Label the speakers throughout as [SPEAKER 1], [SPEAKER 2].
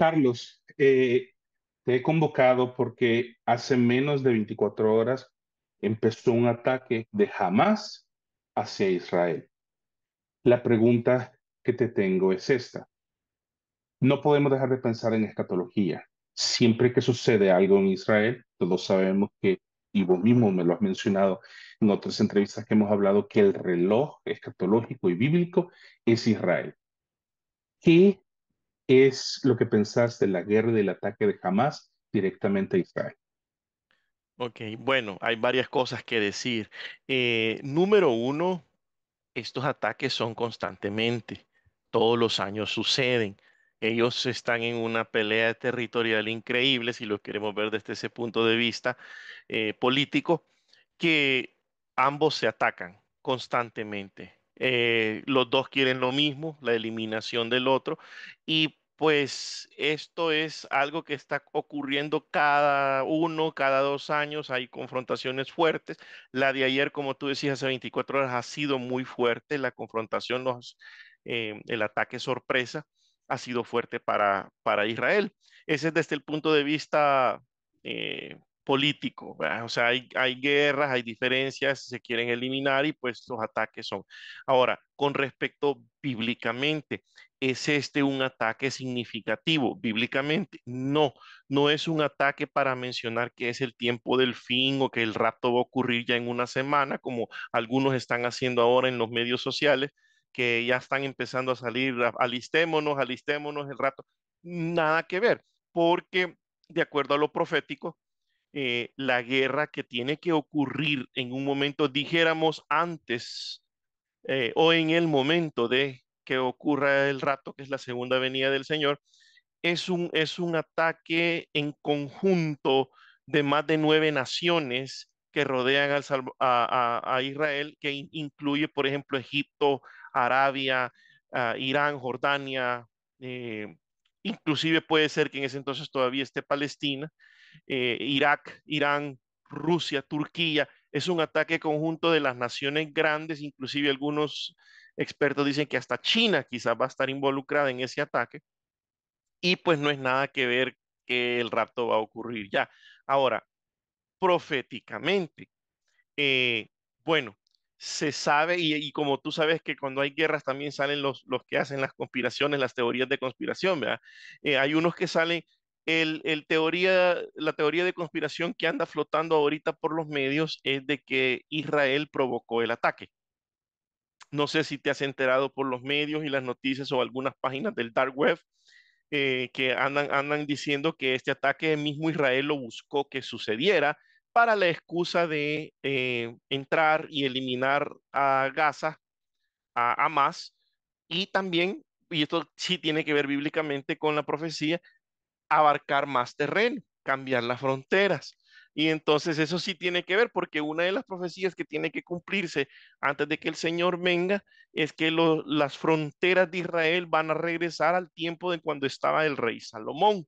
[SPEAKER 1] Carlos, eh, te he convocado porque hace menos de 24 horas empezó un ataque de Hamas hacia Israel. La pregunta que te tengo es esta. No podemos dejar de pensar en escatología. Siempre que sucede algo en Israel, todos sabemos que, y vos mismo me lo has mencionado en otras entrevistas que hemos hablado, que el reloj escatológico y bíblico es Israel. ¿Qué es lo que pensás de la guerra del ataque de Hamas directamente a Israel?
[SPEAKER 2] Ok, bueno, hay varias cosas que decir. Eh, número uno, estos ataques son constantemente, todos los años suceden. Ellos están en una pelea territorial increíble, si lo queremos ver desde ese punto de vista eh, político, que ambos se atacan constantemente. Eh, los dos quieren lo mismo, la eliminación del otro, y pues esto es algo que está ocurriendo cada uno, cada dos años, hay confrontaciones fuertes. La de ayer, como tú decías, hace 24 horas ha sido muy fuerte, la confrontación, los, eh, el ataque sorpresa ha sido fuerte para, para Israel. Ese es desde el punto de vista eh, político, o sea, hay, hay, guerras, hay diferencias, se quieren eliminar y pues los ataques son. Ahora, con respecto bíblicamente, ¿es este un ataque significativo bíblicamente? No, no es un ataque para mencionar que es el tiempo del fin o que el rapto va a ocurrir ya en una semana, como algunos están haciendo ahora en los medios sociales, que ya están empezando a salir, alistémonos, alistémonos el rato. Nada que ver, porque de acuerdo a lo profético, eh, la guerra que tiene que ocurrir en un momento, dijéramos antes eh, o en el momento de que ocurra el rato, que es la segunda venida del Señor, es un, es un ataque en conjunto de más de nueve naciones que rodean a, Israel, que incluye, por ejemplo, Egipto, Arabia, ah, Irán, Jordania, eh, inclusive puede ser que en ese entonces todavía esté Palestina, eh, Irak, Irán, Rusia, Turquía. Es un ataque conjunto de las naciones grandes, inclusive algunos expertos dicen que hasta China quizás va a estar involucrada en ese ataque. Y pues no es nada que ver que el rapto va a ocurrir ya. Ahora, proféticamente, eh, bueno, se sabe, y, como tú sabes que cuando hay guerras también salen los, los que hacen las conspiraciones, las teorías de conspiración, ¿verdad? Eh, hay unos que salen, el, el, teoría, la teoría de conspiración que anda flotando ahorita por los medios es de que Israel provocó el ataque. No sé si te has enterado por los medios y las noticias o algunas páginas del dark web eh, que andan, andan diciendo que este ataque mismo Israel lo buscó que sucediera para la excusa de eh, entrar y eliminar a Gaza, a Hamas, y también, y esto sí tiene que ver bíblicamente con la profecía, abarcar más terreno, cambiar las fronteras. Y entonces eso sí tiene que ver, porque una de las profecías que tiene que cumplirse antes de que el Señor venga es que las fronteras de Israel van a regresar al tiempo de cuando estaba el rey Salomón.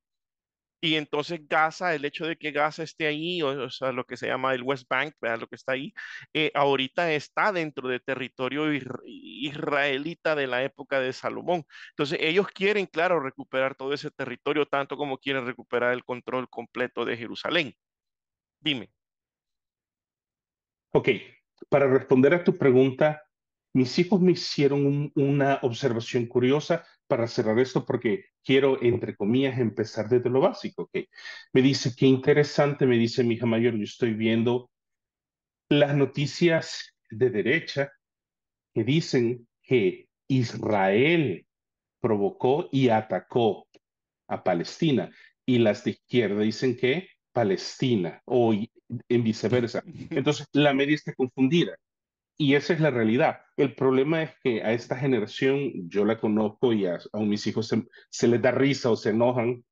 [SPEAKER 2] Y entonces Gaza, el hecho de que Gaza esté ahí, o, sea, lo que se llama el West Bank, ¿verdad? lo que está ahí, eh, ahorita está dentro de territorio israelita de la época de Salomón. Entonces ellos quieren, claro, recuperar todo ese territorio, tanto como quieren recuperar el control completo de Jerusalén. Dime.
[SPEAKER 1] Ok, para responder a tu pregunta, mis hijos me hicieron una observación curiosa para cerrar esto porque quiero, entre comillas, empezar desde lo básico. que Me dice, qué interesante, me dice mi hija mayor, yo estoy viendo las noticias de derecha que dicen que Israel provocó y atacó a Palestina y las de izquierda dicen que Palestina o en viceversa. Entonces, la media está confundida. Y esa es la realidad. El problema es que a esta generación, yo la conozco y a, mis hijos se, les da risa o se enojan,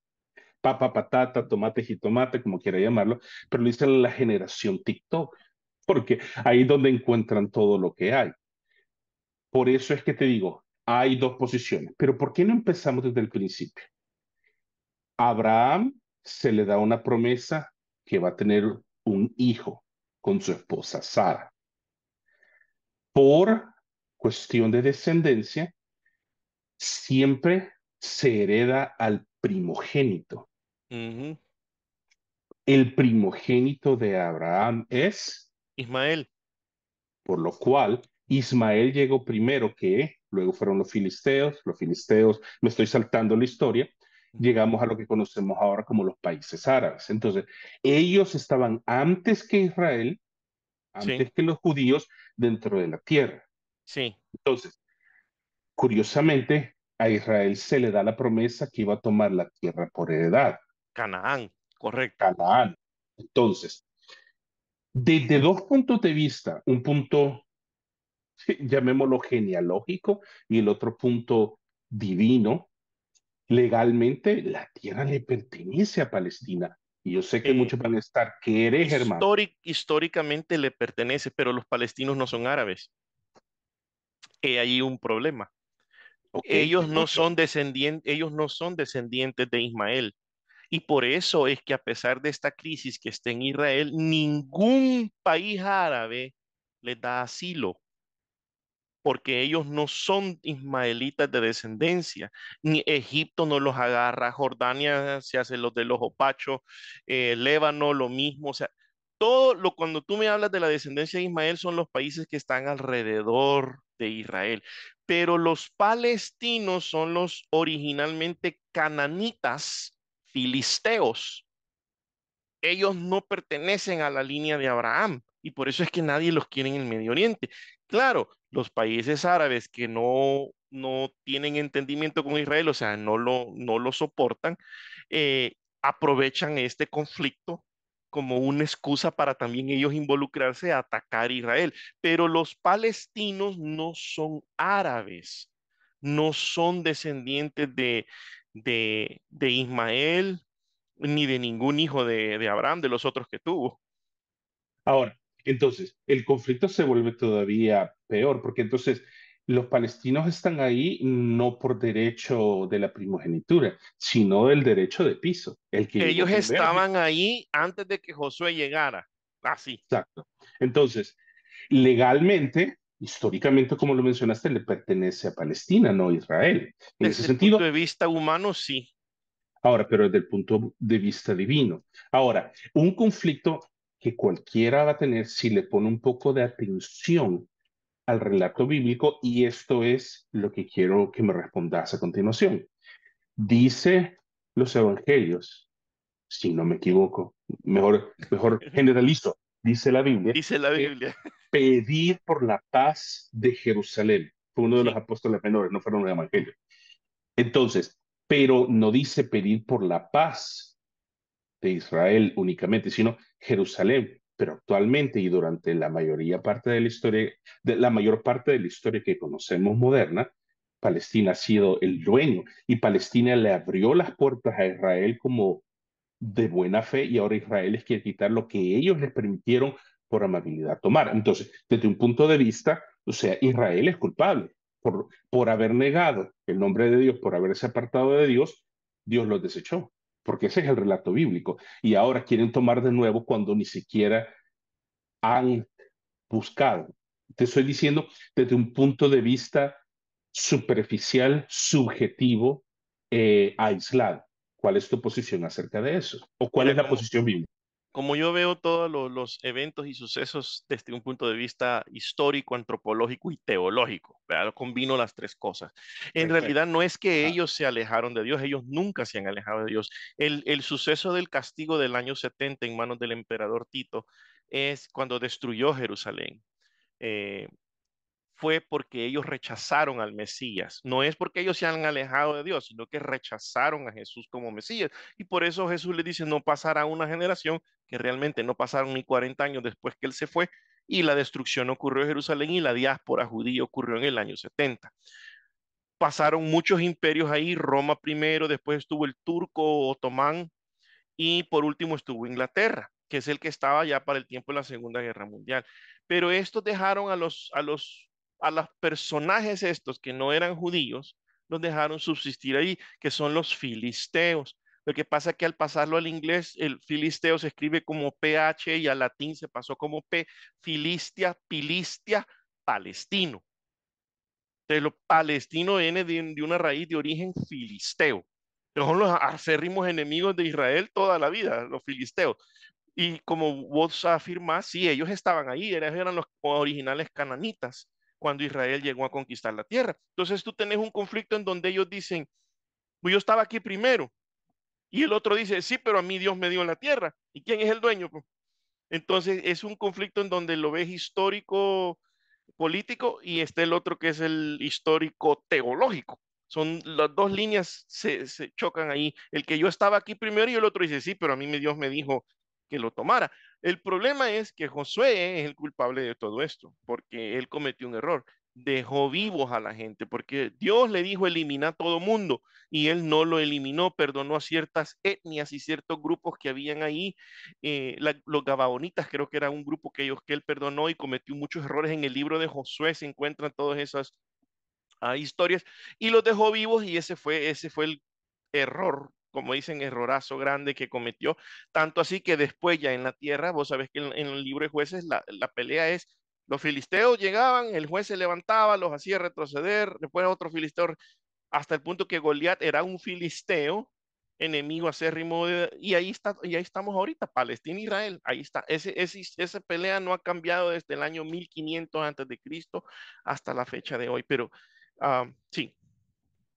[SPEAKER 1] papa, patata, tomate, jitomate, como quiera llamarlo, pero le dicen la generación TikTok, porque ahí es donde encuentran todo lo que hay. Por eso es que te digo, hay dos posiciones, pero ¿por qué no empezamos desde el principio? Abraham se le da una promesa que va a tener un hijo con su esposa Sara por cuestión de descendencia, siempre se hereda al primogénito. El primogénito de Abraham es,
[SPEAKER 2] Ismael.
[SPEAKER 1] por lo cual Ismael llegó primero que, luego fueron los filisteos, los filisteos, me estoy saltando la historia, llegamos a lo que conocemos ahora como los países árabes. Entonces, ellos estaban antes que Israel, antes
[SPEAKER 2] Sí,
[SPEAKER 1] que los judíos dentro de la tierra.
[SPEAKER 2] sí,
[SPEAKER 1] Entonces, curiosamente, a Israel se le da la promesa que iba a tomar la tierra por heredad,
[SPEAKER 2] Canaán, correcto.
[SPEAKER 1] Canaán. Entonces, desde dos puntos de vista, un punto, llamémoslo genealógico, y el otro punto divino, legalmente la tierra le pertenece a Palestina. Y yo sé que
[SPEAKER 2] Eh,
[SPEAKER 1] muchos van a estar, ¿qué eres, hermano?
[SPEAKER 2] históric- históricamente le pertenece, pero los palestinos no son árabes. Hay ahí un problema.
[SPEAKER 1] Ok, te
[SPEAKER 2] Ellos no son descendientes, ellos no son descendientes de Ismael. Y por eso es que a pesar de esta crisis que está en Israel, ningún país árabe les da asilo, porque ellos no son ismaelitas de descendencia. Ni Egipto no los agarra, Jordania se hace los de los opachos, eh, Líbano lo mismo. O sea, todo lo cuando tú me hablas de la descendencia de Ismael son los países que están alrededor de Israel. Pero los palestinos son los originalmente cananitas filisteos. Ellos no pertenecen a la línea de Abraham y por eso es que nadie los quiere en el Medio Oriente. Claro, los países árabes que no, no tienen entendimiento con Israel, o sea, no lo, no lo soportan, eh, aprovechan este conflicto como una excusa para también ellos involucrarse a atacar a Israel. Pero los palestinos no son árabes, no son descendientes de, de, de Ismael ni de ningún hijo de, de Abraham, de los otros que tuvo.
[SPEAKER 1] Ahora, entonces, el conflicto se vuelve todavía peor, porque entonces los palestinos están ahí no por derecho de la primogenitura, sino del derecho de piso, el que
[SPEAKER 2] Ellos estaban ahí antes de que Josué llegara. Así.
[SPEAKER 1] Exacto. Entonces, legalmente, históricamente, como lo mencionaste, le pertenece a Palestina, no a Israel. En ese
[SPEAKER 2] Desde el punto
[SPEAKER 1] sentido,
[SPEAKER 2] de vista humano, sí.
[SPEAKER 1] ahora, pero desde el punto de vista divino. Ahora, un conflicto que cualquiera va a tener si le pone un poco de atención al relato bíblico, y esto es lo que quiero que me respondas a continuación. Dice los evangelios, si no me equivoco, mejor, mejor generalizo, dice la Biblia,
[SPEAKER 2] Dice la Biblia.
[SPEAKER 1] pedir por la paz de Jerusalén. Fue uno de los apóstoles menores, no fueron los evangelios. Entonces, pero no dice pedir por la paz de Israel únicamente, sino Jerusalén. Pero actualmente y durante la mayoría parte de la historia, de la mayor parte de la historia que conocemos moderna, Palestina ha sido el dueño y Palestina le abrió las puertas a Israel como de buena fe y ahora Israel les quiere quitar lo que ellos les permitieron por amabilidad tomar. Entonces, desde un punto de vista, o sea, Israel es culpable por, por haber negado el nombre de Dios, por haberse apartado de Dios, Dios los desechó, porque ese es el relato bíblico. Y ahora quieren tomar de nuevo cuando ni siquiera han buscado. Te estoy diciendo desde un punto de vista superficial, subjetivo, eh, aislado. ¿Cuál es tu posición acerca de eso? ¿O cuál es la posición bíblica?
[SPEAKER 2] Como yo veo todos lo- los eventos y sucesos desde un punto de vista histórico, antropológico y teológico, ¿verdad? Combino las tres cosas. En
[SPEAKER 1] Perfecto.
[SPEAKER 2] realidad no es que ellos se alejaron de Dios, ellos nunca se han alejado de Dios. El, el suceso del castigo del año 70 en manos del emperador Tito es cuando destruyó Jerusalén. Eh, fue porque ellos rechazaron al Mesías. No es porque ellos se han alejado de Dios, sino que rechazaron a Jesús como Mesías. Y por eso Jesús le dice, no pasará una generación, que realmente no pasaron ni 40 años después que él se fue, y la destrucción ocurrió en Jerusalén y la diáspora judía ocurrió en el año 70. Pasaron muchos imperios ahí, Roma primero, después estuvo el turco otomán y por último estuvo Inglaterra, que es el que estaba ya para el tiempo de la Segunda Guerra Mundial. Pero estos dejaron a los, a los, a los personajes estos que no eran judíos, los dejaron subsistir ahí, que son los filisteos. Lo que pasa es que al pasarlo al inglés, el filisteo se escribe como PH y al latín se pasó como P, filistia, pilistia, palestino. Entonces, lo palestino viene de, de una raíz de origen filisteo. Son los acérrimos enemigos de Israel toda la vida, los filisteos. Y como vos afirmás, sí, ellos estaban ahí, eran los originales cananitas cuando Israel llegó a conquistar la tierra. Entonces tú tenés un conflicto en donde ellos dicen, pues yo estaba aquí primero. Y el otro dice, sí, pero a mí Dios me dio la tierra. ¿Y quién es el dueño? Entonces es un conflicto en donde lo ves histórico, político, y está el otro que es el histórico teológico. Son las dos líneas se, se chocan ahí. El que yo estaba aquí primero y el otro dice, sí, pero a mí Dios me dijo que lo tomara. El problema es que Josué es el culpable de todo esto, porque él cometió un error, dejó vivos a la gente, porque Dios le dijo elimina todo mundo y él no lo eliminó, perdonó a ciertas etnias y ciertos grupos que habían ahí, eh, los gabaonitas creo que era un grupo que, ellos, que él perdonó y cometió muchos errores. En el libro de Josué se encuentran todas esas ah, historias y los dejó vivos y ese fue, ese fue el error como dicen, errorazo grande que cometió. Tanto así que después ya en la tierra, vos sabés que en, el libro de jueces la, pelea es, los filisteos llegaban, el juez se levantaba, los hacía retroceder, después otro filisteo, hasta el punto que Goliat era un filisteo enemigo acérrimo y ahí está y ahí estamos ahorita Palestina Israel ahí está ese, ese, esa pelea no ha cambiado desde el año 1500 antes de Cristo hasta la fecha de hoy pero uh, sí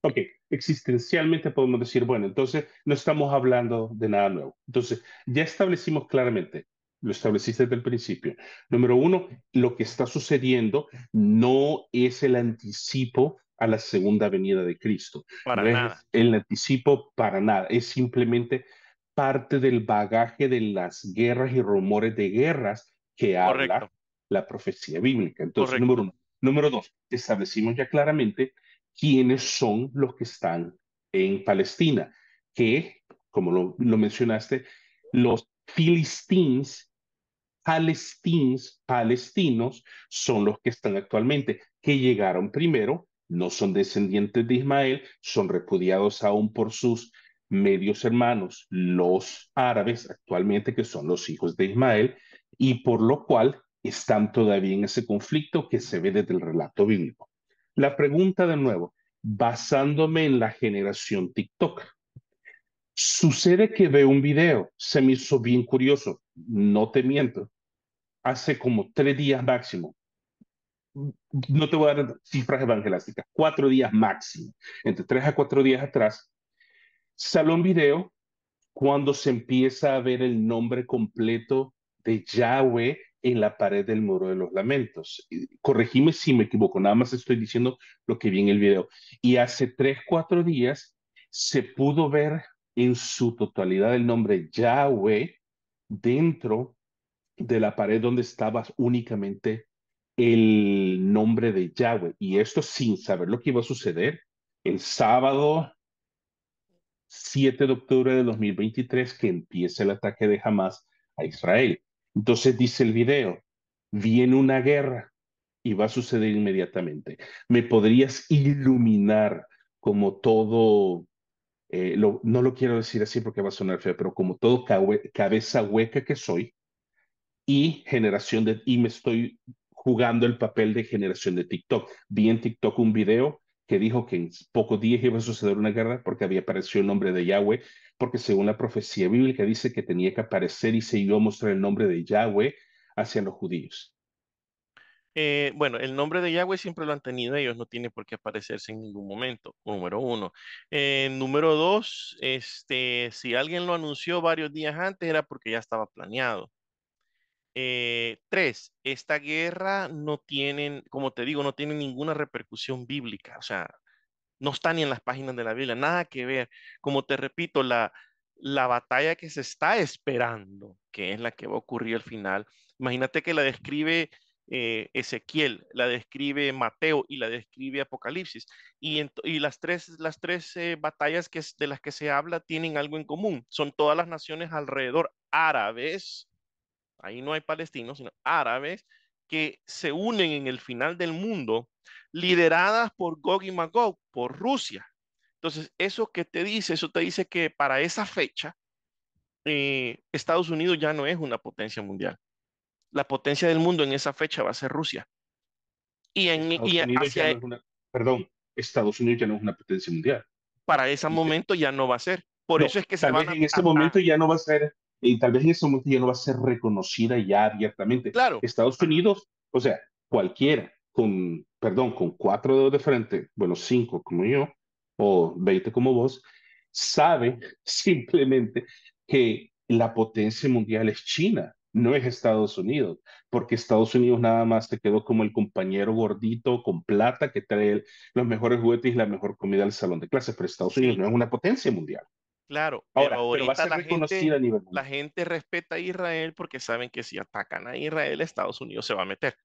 [SPEAKER 1] Ok, existencialmente podemos decir, bueno, entonces no estamos hablando de nada nuevo. Entonces, ya establecimos claramente, lo estableciste desde el principio. Número uno, lo que está sucediendo no es el anticipo a la segunda venida de Cristo.
[SPEAKER 2] Para
[SPEAKER 1] no
[SPEAKER 2] nada.
[SPEAKER 1] Es el anticipo para nada, es simplemente parte del bagaje de las guerras y rumores de guerras que habla la profecía bíblica. Entonces, número uno. Número dos, establecimos ya claramente quiénes son los que están en Palestina, que, como lo, mencionaste, los filistines, palestines, palestinos, son los que están actualmente, que llegaron primero, no son descendientes de Ismael, son repudiados aún por sus medios hermanos, los árabes actualmente, que son los hijos de Ismael, y por lo cual están todavía en ese conflicto que se ve desde el relato bíblico. La pregunta de nuevo, basándome en la generación TikTok. Sucede que veo un video, se me hizo bien curioso, no te miento, hace como tres días máximo. No te voy a dar cifras evangelísticas, cuatro días máximo, entre tres a cuatro días atrás, salió un video cuando se empieza a ver el nombre completo de Yahweh en la pared del muro de los lamentos. Corregime si me equivoco, nada más estoy diciendo lo que vi en el video. Y hace tres, cuatro días se pudo ver en su totalidad el nombre Yahweh dentro de la pared donde estaba únicamente el nombre de Yahweh. Y esto sin saber lo que iba a suceder. El sábado 7 de octubre de 2023 que empieza el ataque de Hamas a Israel. Entonces dice el video, viene una guerra y va a suceder inmediatamente. ¿Me podrías iluminar como todo, eh, no lo quiero decir así porque va a sonar feo, pero como todo cabeza hueca que soy y generación de, y me estoy jugando el papel de generación de TikTok. Vi en TikTok un video que dijo que en pocos días iba a suceder una guerra porque había aparecido el nombre de Yahweh porque según la profecía bíblica dice que tenía que aparecer y se iba a mostrar el nombre de Yahweh hacia los judíos.
[SPEAKER 2] Eh, bueno, el nombre de Yahweh siempre lo han tenido ellos, no tiene por qué aparecerse en ningún momento, número uno. Eh, número dos, este, si alguien lo anunció varios días antes era porque ya estaba planeado. Eh, tres, esta guerra no tiene, como te digo, no tiene ninguna repercusión bíblica, o sea, no está ni en las páginas de la Biblia, nada que ver. Como te repito, la, la batalla que se está esperando, que es la que va a ocurrir al final, imagínate que la describe eh, Ezequiel, la describe Mateo y la describe Apocalipsis. Y, y las tres, las tres eh, batallas que, de las que se habla tienen algo en común. Son todas las naciones alrededor árabes, ahí no hay palestinos, sino árabes, que se unen en el final del mundo lideradas por Gog y Magog, por Rusia. Entonces, eso que te dice, eso te dice que para esa fecha, eh, Estados Unidos ya no es una potencia mundial. La potencia del mundo en esa fecha va a ser Rusia.
[SPEAKER 1] Y en y hacia... Perdón, Estados Unidos ya no es una potencia mundial.
[SPEAKER 2] para ese momento ya no va a ser. Por
[SPEAKER 1] No,
[SPEAKER 2] eso es que se van a...
[SPEAKER 1] en ese
[SPEAKER 2] a-
[SPEAKER 1] momento ya no va a ser, y tal vez en ese momento ya no va a ser reconocida ya abiertamente.
[SPEAKER 2] claro,
[SPEAKER 1] Estados Unidos, o sea, cualquiera con, perdón, con cuatro dedos de frente, bueno, cinco como yo, o veinte como vos, sabe simplemente que la potencia mundial es China, no es Estados Unidos, porque Estados Unidos nada más te quedó como el compañero gordito con plata que trae los mejores juguetes y la mejor comida al salón de clases, pero Estados Unidos no es una potencia mundial.
[SPEAKER 2] claro, pero
[SPEAKER 1] Ahora, pero va a ser
[SPEAKER 2] la gente,
[SPEAKER 1] a nivel
[SPEAKER 2] la gente respeta a Israel porque saben que si atacan a Israel, Estados Unidos se va a meter.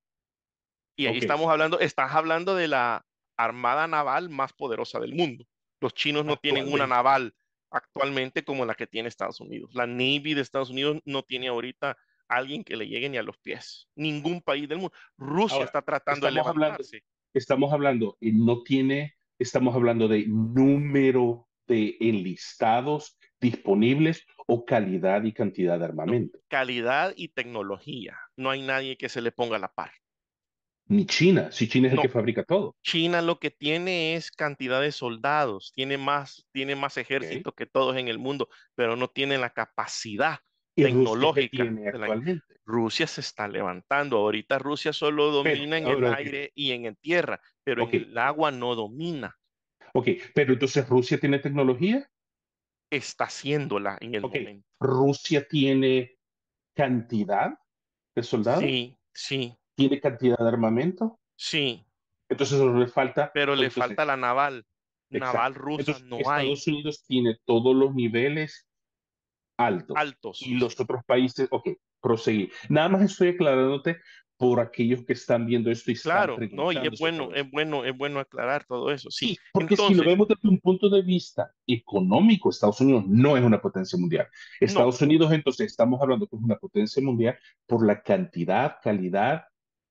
[SPEAKER 2] Y ahí estamos hablando, estás hablando de la armada naval más poderosa del mundo. Los chinos no tienen una naval actualmente como la que tiene Estados Unidos. La Navy de Estados Unidos no tiene ahorita alguien que le llegue ni a los pies. Ningún país del mundo. Rusia
[SPEAKER 1] Ahora,
[SPEAKER 2] está tratando de
[SPEAKER 1] hablando,
[SPEAKER 2] levantarse.
[SPEAKER 1] estamos hablando, no tiene, estamos hablando de número de enlistados disponibles o calidad y cantidad de armamento.
[SPEAKER 2] calidad y tecnología. No hay nadie que se le ponga a la par.
[SPEAKER 1] Ni China, si China es el que
[SPEAKER 2] No,
[SPEAKER 1] fabrica todo.
[SPEAKER 2] China lo que tiene es cantidad de soldados, tiene más, tiene más
[SPEAKER 1] Ok.
[SPEAKER 2] ejércitos que todos en el mundo, pero no tiene la capacidad
[SPEAKER 1] ¿Y Rusia
[SPEAKER 2] tecnológica. de la-? Rusia se está levantando. Ahorita Rusia solo
[SPEAKER 1] Pero,
[SPEAKER 2] domina en el aire y en el tierra, pero en
[SPEAKER 1] ok,
[SPEAKER 2] el agua no domina.
[SPEAKER 1] ok, pero entonces Rusia tiene tecnología,
[SPEAKER 2] Está haciéndola en el
[SPEAKER 1] ok,
[SPEAKER 2] momento.
[SPEAKER 1] Rusia tiene cantidad de soldados,
[SPEAKER 2] Sí, sí,
[SPEAKER 1] tiene cantidad de armamento,
[SPEAKER 2] sí,
[SPEAKER 1] entonces no le falta,
[SPEAKER 2] pero le
[SPEAKER 1] entonces,
[SPEAKER 2] falta la naval. Naval
[SPEAKER 1] exacto.
[SPEAKER 2] rusa
[SPEAKER 1] Entonces,
[SPEAKER 2] no hay.
[SPEAKER 1] Estados Unidos tiene todos los niveles altos
[SPEAKER 2] Altos.
[SPEAKER 1] y los otros países, ok, proseguir. Nada más estoy aclarándote por aquellos que están viendo esto y están
[SPEAKER 2] Claro, no, y es bueno, es bueno, es bueno aclarar todo eso. Sí,
[SPEAKER 1] Sí, porque si lo
[SPEAKER 2] entonces,
[SPEAKER 1] vemos desde un punto de vista económico, Estados Unidos no es una potencia mundial.
[SPEAKER 2] no,
[SPEAKER 1] Estados Unidos, entonces, estamos hablando que es una potencia mundial por la cantidad, calidad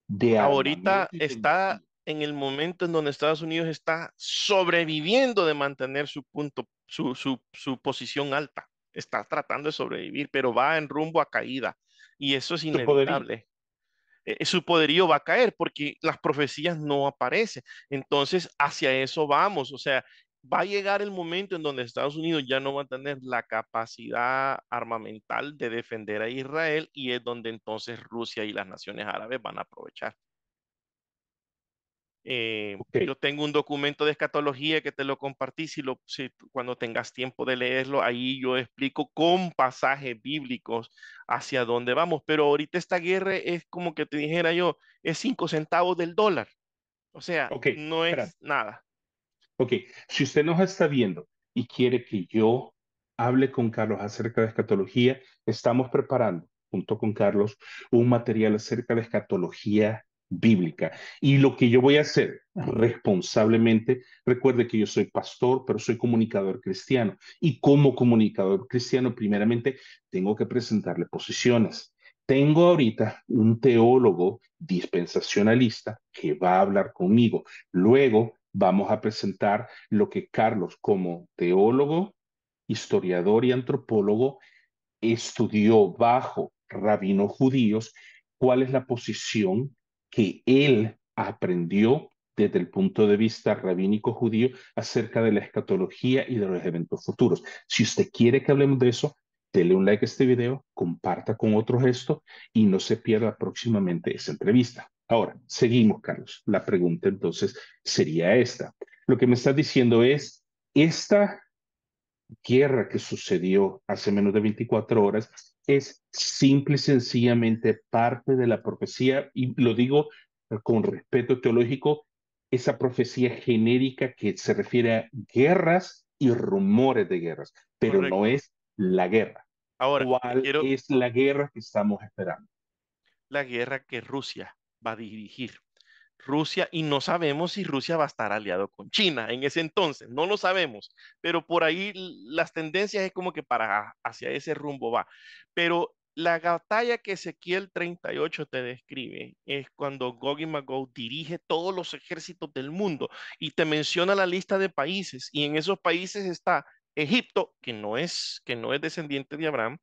[SPEAKER 1] de
[SPEAKER 2] ahorita está en el momento en donde Estados Unidos está sobreviviendo de mantener su punto, su, su, su posición alta. Está tratando de sobrevivir, pero va en rumbo a caída. Y eso es inevitable. Eh, su poderío va a caer porque las profecías no aparecen. Entonces, hacia eso vamos. O sea, va a llegar el momento en donde Estados Unidos ya no va a tener la capacidad armamental de defender a Israel y es donde entonces Rusia y las naciones árabes van a aprovechar. Eh, yo tengo un documento de escatología que te lo compartí, si lo, si cuando tengas tiempo de leerlo, ahí yo explico con pasajes bíblicos hacia dónde vamos, pero ahorita esta guerra es como que te dijera yo, es cinco centavos del dólar, o sea,
[SPEAKER 1] ok,
[SPEAKER 2] no
[SPEAKER 1] espera.
[SPEAKER 2] es nada.
[SPEAKER 1] Ok, si usted nos está viendo y quiere que yo hable con Carlos acerca de escatología, estamos preparando, junto con Carlos, un material acerca de escatología bíblica. Y lo que yo voy a hacer responsablemente, recuerde que yo soy pastor, pero soy comunicador cristiano. Y como comunicador cristiano, primeramente, tengo que presentarle posiciones. Tengo ahorita un teólogo dispensacionalista que va a hablar conmigo. Luego vamos a presentar lo que Carlos, como teólogo, historiador y antropólogo, estudió bajo rabinos judíos, cuál es la posición que él aprendió desde el punto de vista rabínico judío acerca de la escatología y de los eventos futuros. Si usted quiere que hablemos de eso, dele un like a este video, comparta con otros esto y no se pierda próximamente esa entrevista. Ahora, seguimos, Carlos. La pregunta entonces sería esta. Lo que me estás diciendo es, esta guerra que sucedió hace menos de 24 horas es simple y sencillamente parte de la profecía, y lo digo con respeto teológico, esa profecía genérica que se refiere a guerras y rumores de guerras, pero
[SPEAKER 2] Correcto.
[SPEAKER 1] no es la guerra.
[SPEAKER 2] Ahora,
[SPEAKER 1] ¿Cuál
[SPEAKER 2] quiero
[SPEAKER 1] es la guerra que estamos esperando?
[SPEAKER 2] la guerra que Rusia va a dirigir. Rusia, y no sabemos si Rusia va a estar aliado con China en ese entonces, no lo sabemos, pero por ahí las tendencias es como que para hacia ese rumbo va. Pero la batalla que Ezequiel 38 te describe es cuando Gog y Magog dirige todos los ejércitos del mundo y te menciona la lista de países y en esos países está Egipto, que no es, que no es descendiente de Abraham,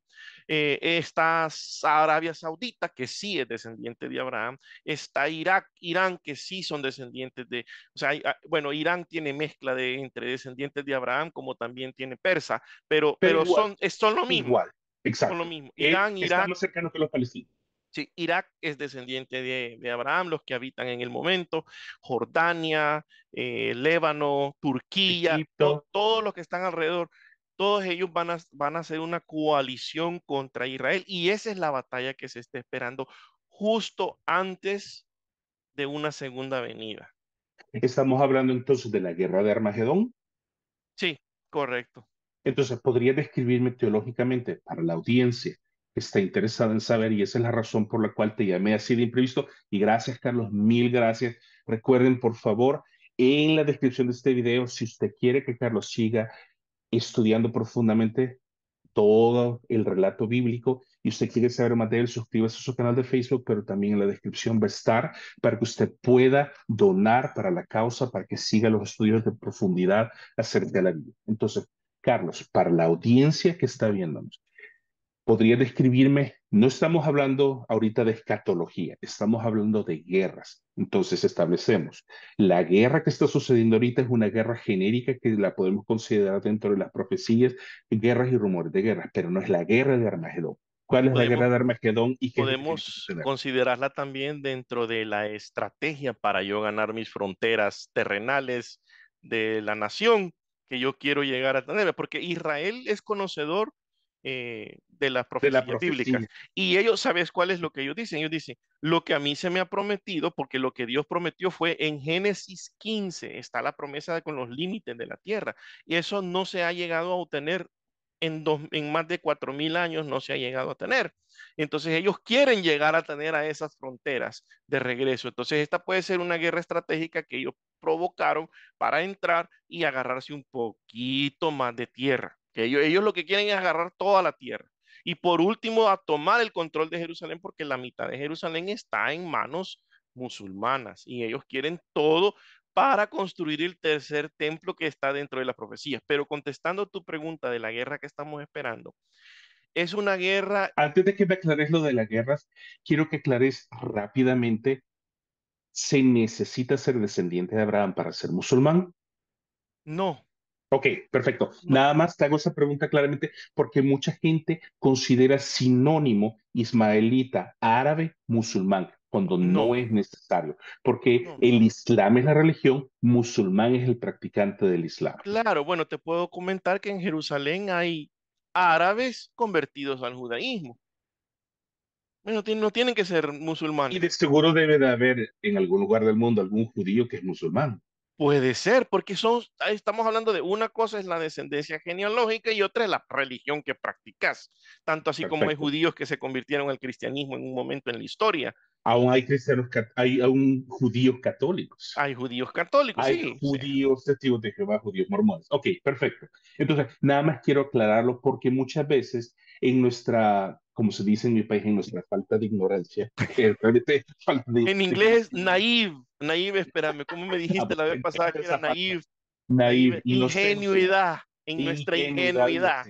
[SPEAKER 2] Eh, está Arabia Saudita, que sí es descendiente de Abraham. Está Irak, Irán, que sí son descendientes de, o sea, ah, bueno, Irán tiene mezcla de entre descendientes de Abraham, como también tiene persa, pero, pero, son, son lo mismo.
[SPEAKER 1] Igual, exacto.
[SPEAKER 2] Son lo mismo.
[SPEAKER 1] Eh,
[SPEAKER 2] Irán, Irak.
[SPEAKER 1] más cercano que los palestinos.
[SPEAKER 2] Sí, Irak es descendiente de, Abraham, los que habitan en el momento, Jordania, eh, Líbano, Turquía, todos los que están alrededor, todos ellos van a, van a hacer una coalición contra Israel y esa es la batalla que se está esperando justo antes de una segunda venida.
[SPEAKER 1] Estamos hablando entonces de la guerra de Armagedón.
[SPEAKER 2] Sí, correcto.
[SPEAKER 1] Entonces, ¿podría describirme teológicamente para la audiencia está interesada en saber y esa es la razón por la cual te llamé así de imprevisto. Y gracias, Carlos, mil gracias. Recuerden, por favor, en la descripción de este video, si usted quiere que Carlos siga estudiando profundamente todo el relato bíblico y usted quiere saber más de él, suscríbase a su canal de Facebook, pero también en la descripción va a estar para que usted pueda donar para la causa, para que siga los estudios de profundidad acerca de la Biblia. Entonces, Carlos, para la audiencia que está viéndonos, podría describirme, no estamos hablando ahorita de escatología, estamos hablando de guerras. Entonces establecemos, la guerra que está sucediendo ahorita es una guerra genérica que la podemos considerar dentro de las profecías, guerras y rumores de guerra, pero no es la guerra de Armagedón. ¿Cuál es la guerra de Armagedón?
[SPEAKER 2] Y podemos considerarla también dentro de la estrategia para yo ganar mis fronteras terrenales de la nación que yo quiero llegar a tener, porque Israel es conocedor eh, de las profecías bíblicas. Y ellos, ¿sabes cuál es lo que ellos dicen? Ellos dicen, lo que a mí se me ha prometido, porque lo que Dios prometió fue en Génesis 15, está la promesa de, con los límites de la tierra. Y eso no se ha llegado a obtener en, dos, en más de cuatro mil años, no se ha llegado a tener. Entonces ellos quieren llegar a tener a esas fronteras de regreso. Entonces esta puede ser una guerra estratégica que ellos provocaron para entrar y agarrarse un poquito más de tierra que ellos, lo que quieren es agarrar toda la tierra. Y por último, a tomar el control de Jerusalén, porque la mitad de Jerusalén está en manos musulmanas y ellos quieren todo para construir el tercer templo que está dentro de las profecías. Pero contestando tu pregunta de la guerra que estamos esperando, es una guerra...
[SPEAKER 1] Antes de que me aclares lo de las guerras, quiero que aclares rápidamente, ¿se necesita ser descendiente de Abraham para ser musulmán?
[SPEAKER 2] No,
[SPEAKER 1] Ok, perfecto. Nada más te hago esa pregunta claramente porque mucha gente considera sinónimo ismaelita, árabe, musulmán, cuando no, es necesario, porque el Islam es la religión, musulmán es el practicante del Islam.
[SPEAKER 2] Claro, bueno, te puedo comentar que en Jerusalén hay árabes convertidos al judaísmo. Bueno, no tienen que ser musulmanes.
[SPEAKER 1] Y de seguro debe de haber en algún lugar del mundo algún judío que es musulmán.
[SPEAKER 2] Puede ser, porque son, estamos hablando de una cosa es la descendencia genealógica y otra es la religión que practicas, tanto así como hay judíos que se convirtieron al cristianismo en un momento en la historia.
[SPEAKER 1] Aún hay cristianos, hay aún judíos católicos.
[SPEAKER 2] Hay judíos católicos,
[SPEAKER 1] hay judíos testigos de Jehová, judíos mormones. Ok, perfecto. Entonces, nada más quiero aclararlo porque muchas veces en nuestra como se dice en mi país, en nuestra falta de ignorancia.
[SPEAKER 2] En inglés, naive, naive, espérame, ¿cómo me dijiste la vez pasada que era naive?
[SPEAKER 1] Naive,
[SPEAKER 2] ingenuidad, en nuestra ingenuidad.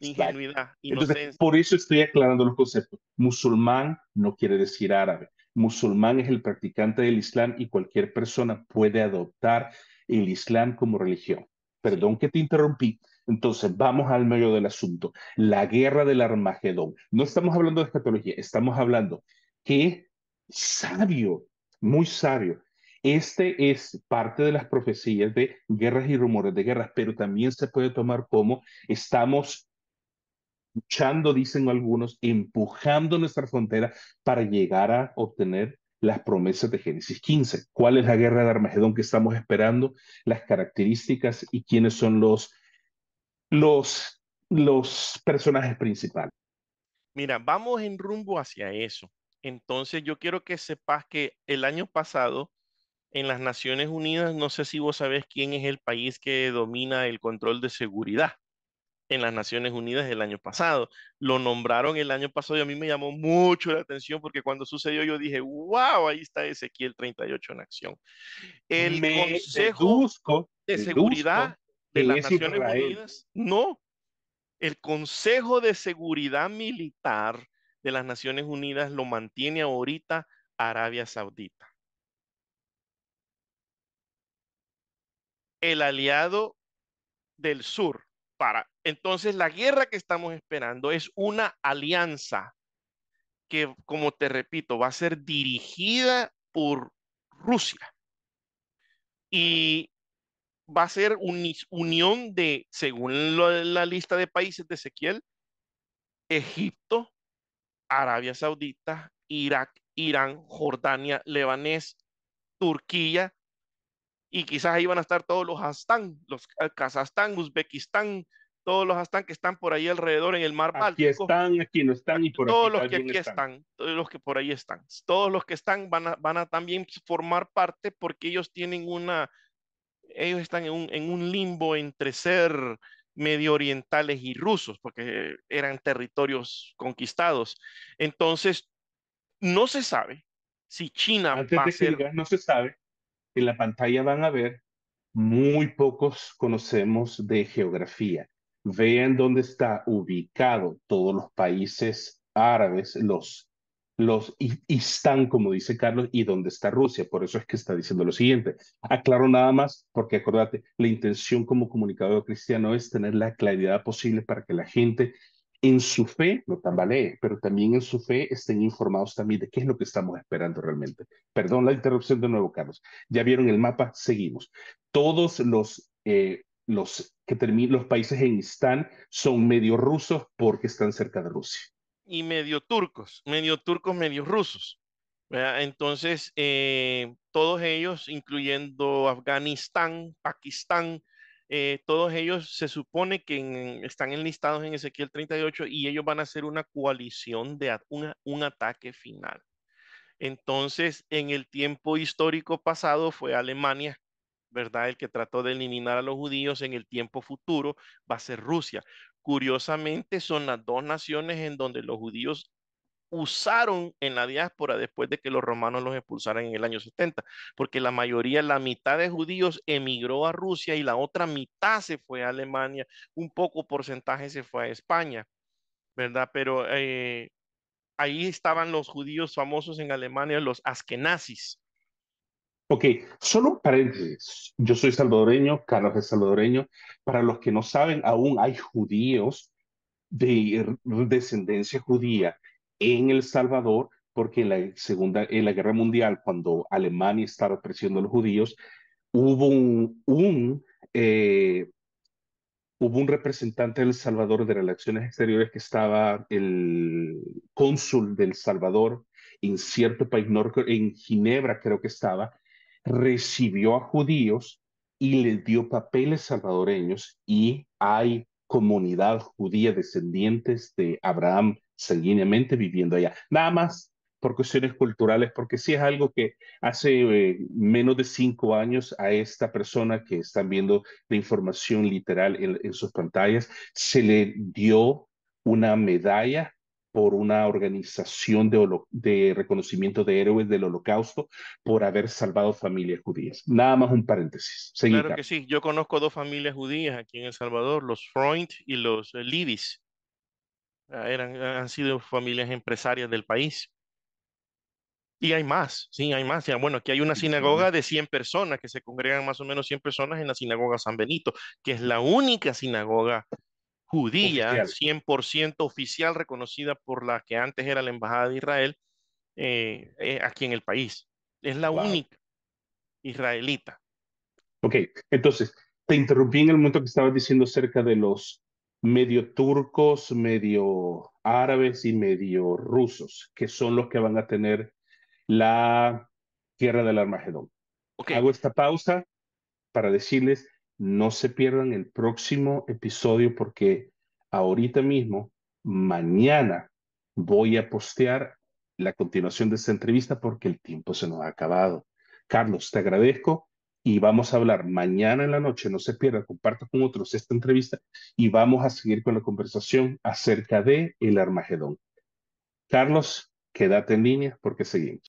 [SPEAKER 2] Ingenuidad,
[SPEAKER 1] Entonces, por eso estoy aclarando los conceptos. Musulmán no quiere decir árabe. Musulmán es el practicante del Islam y cualquier persona puede adoptar el Islam como religión. Perdón que te interrumpí, entonces, vamos al medio del asunto. La guerra del Armagedón. No estamos hablando de escatología, estamos hablando que sabio, muy sabio. Este es parte de las profecías de guerras y rumores de guerras, pero también se puede tomar como estamos luchando, dicen algunos, empujando nuestra frontera para llegar a obtener las promesas de Génesis 15. ¿Cuál es la guerra de Armagedón que estamos esperando? Las características y quiénes son los los, los personajes principales.
[SPEAKER 2] Mira, vamos en rumbo hacia eso. Entonces yo quiero que sepas que el año pasado en las Naciones Unidas, no sé si vos sabés quién es el país que domina el control de seguridad en las Naciones Unidas el año pasado. Lo nombraron el año pasado y a mí me llamó mucho la atención porque cuando sucedió yo dije, wow, ahí está Ezequiel 38 en acción. El Consejo de Seguridad de las Naciones Unidas. No, El Consejo de Seguridad Militar de las Naciones Unidas lo mantiene ahorita Arabia Saudita. El aliado del sur para. Entonces, la guerra que estamos esperando es una alianza que, como te repito, va a ser dirigida por Rusia. Y va a ser unión de, según la lista de países de Ezequiel, Egipto, Arabia Saudita, Irak, Irán, Jordania, Lebanés, Turquía, y quizás ahí van a estar todos los Astán, los Kazajstán, Uzbekistán, todos los Astán que están por ahí alrededor en el mar
[SPEAKER 1] Báltico. Aquí están, aquí no están y por
[SPEAKER 2] todos los que aquí están. todos los que por ahí están. Todos los que están van a, van a también formar parte porque ellos tienen una, ellos están en un, en un limbo entre ser medio orientales y rusos, porque eran territorios conquistados. Entonces, no se sabe si China
[SPEAKER 1] Antes de ser... no se sabe, en la pantalla van a ver, muy pocos conocemos de geografía. Vean dónde está ubicado todos los países árabes, los los y, están, como dice Carlos, y dónde está Rusia. Por eso es que está diciendo lo siguiente. Aclaro nada más, porque acordate, la intención como comunicador cristiano es tener la claridad posible para que la gente en su fe no tambalee, pero también en su fe estén informados también de qué es lo que estamos esperando realmente. Perdón la interrupción de nuevo, Carlos. Ya vieron el mapa, seguimos. Todos los, eh, los, que los países en Istán son medio rusos porque están cerca de Rusia
[SPEAKER 2] y medio turcos, medio turcos, medio rusos. Entonces, eh, todos ellos, incluyendo Afganistán, Pakistán, eh, todos ellos se supone que están enlistados en Ezequiel 38 y ellos van a hacer una coalición de un ataque final. Entonces, en el tiempo histórico pasado fue Alemania, ¿verdad? El que trató de eliminar a los judíos en el tiempo futuro va a ser Rusia. Curiosamente, son las dos naciones en donde los judíos usaron en la diáspora después de que los romanos los expulsaran en el año 70, porque la mayoría, la mitad de judíos emigró a Rusia y la otra mitad se fue a Alemania, un poco porcentaje se fue a España, ¿verdad? Pero eh, ahí estaban los judíos famosos en Alemania, los askenazis,
[SPEAKER 1] Ok, solo paréntesis. Yo soy salvadoreño, Carlos es salvadoreño. Para los que no saben, aún hay judíos de descendencia judía en El Salvador, porque en la Segunda, en la Guerra Mundial, cuando Alemania estaba presionando a los judíos, hubo un, un eh, hubo un representante del Salvador de Relaciones Exteriores que estaba el cónsul del Salvador en cierto país, en Ginebra creo que estaba, recibió a judíos y les dio papeles salvadoreños y hay comunidad judía descendientes de Abraham sanguíneamente viviendo allá. Nada más por cuestiones culturales, porque sí es algo que hace eh, menos de cinco años a esta persona que están viendo la información literal en sus pantallas, se le dio una medalla por una organización de, de, reconocimiento de héroes del holocausto por haber salvado familias judías. Nada más un paréntesis.
[SPEAKER 2] claro que sí, yo conozco dos familias judías aquí en El Salvador, los Freund y los eh, Libis. Ah, eran, han sido familias empresarias del país. Y hay más, sí, hay más. Bueno, aquí hay una sinagoga de 100 personas, que se congregan más o menos 100 personas en la sinagoga San Benito, que es la única sinagoga judía, 100% oficial, reconocida por la que antes era la Embajada de Israel eh, eh, aquí en el país. Es la única israelita.
[SPEAKER 1] Ok, entonces, te interrumpí en el momento que estabas diciendo acerca de los medio turcos, medio árabes y medio rusos, que son los que van a tener la guerra del Armagedón. Okay. Hago esta pausa para decirles no se pierdan el próximo episodio porque ahorita mismo, mañana, voy a postear la continuación de esta entrevista porque el tiempo se nos ha acabado. Carlos, te agradezco y vamos a hablar mañana en la noche, no se pierda, comparta con otros esta entrevista y vamos a seguir con la conversación acerca de el Armagedón. Carlos, quédate en línea porque seguimos.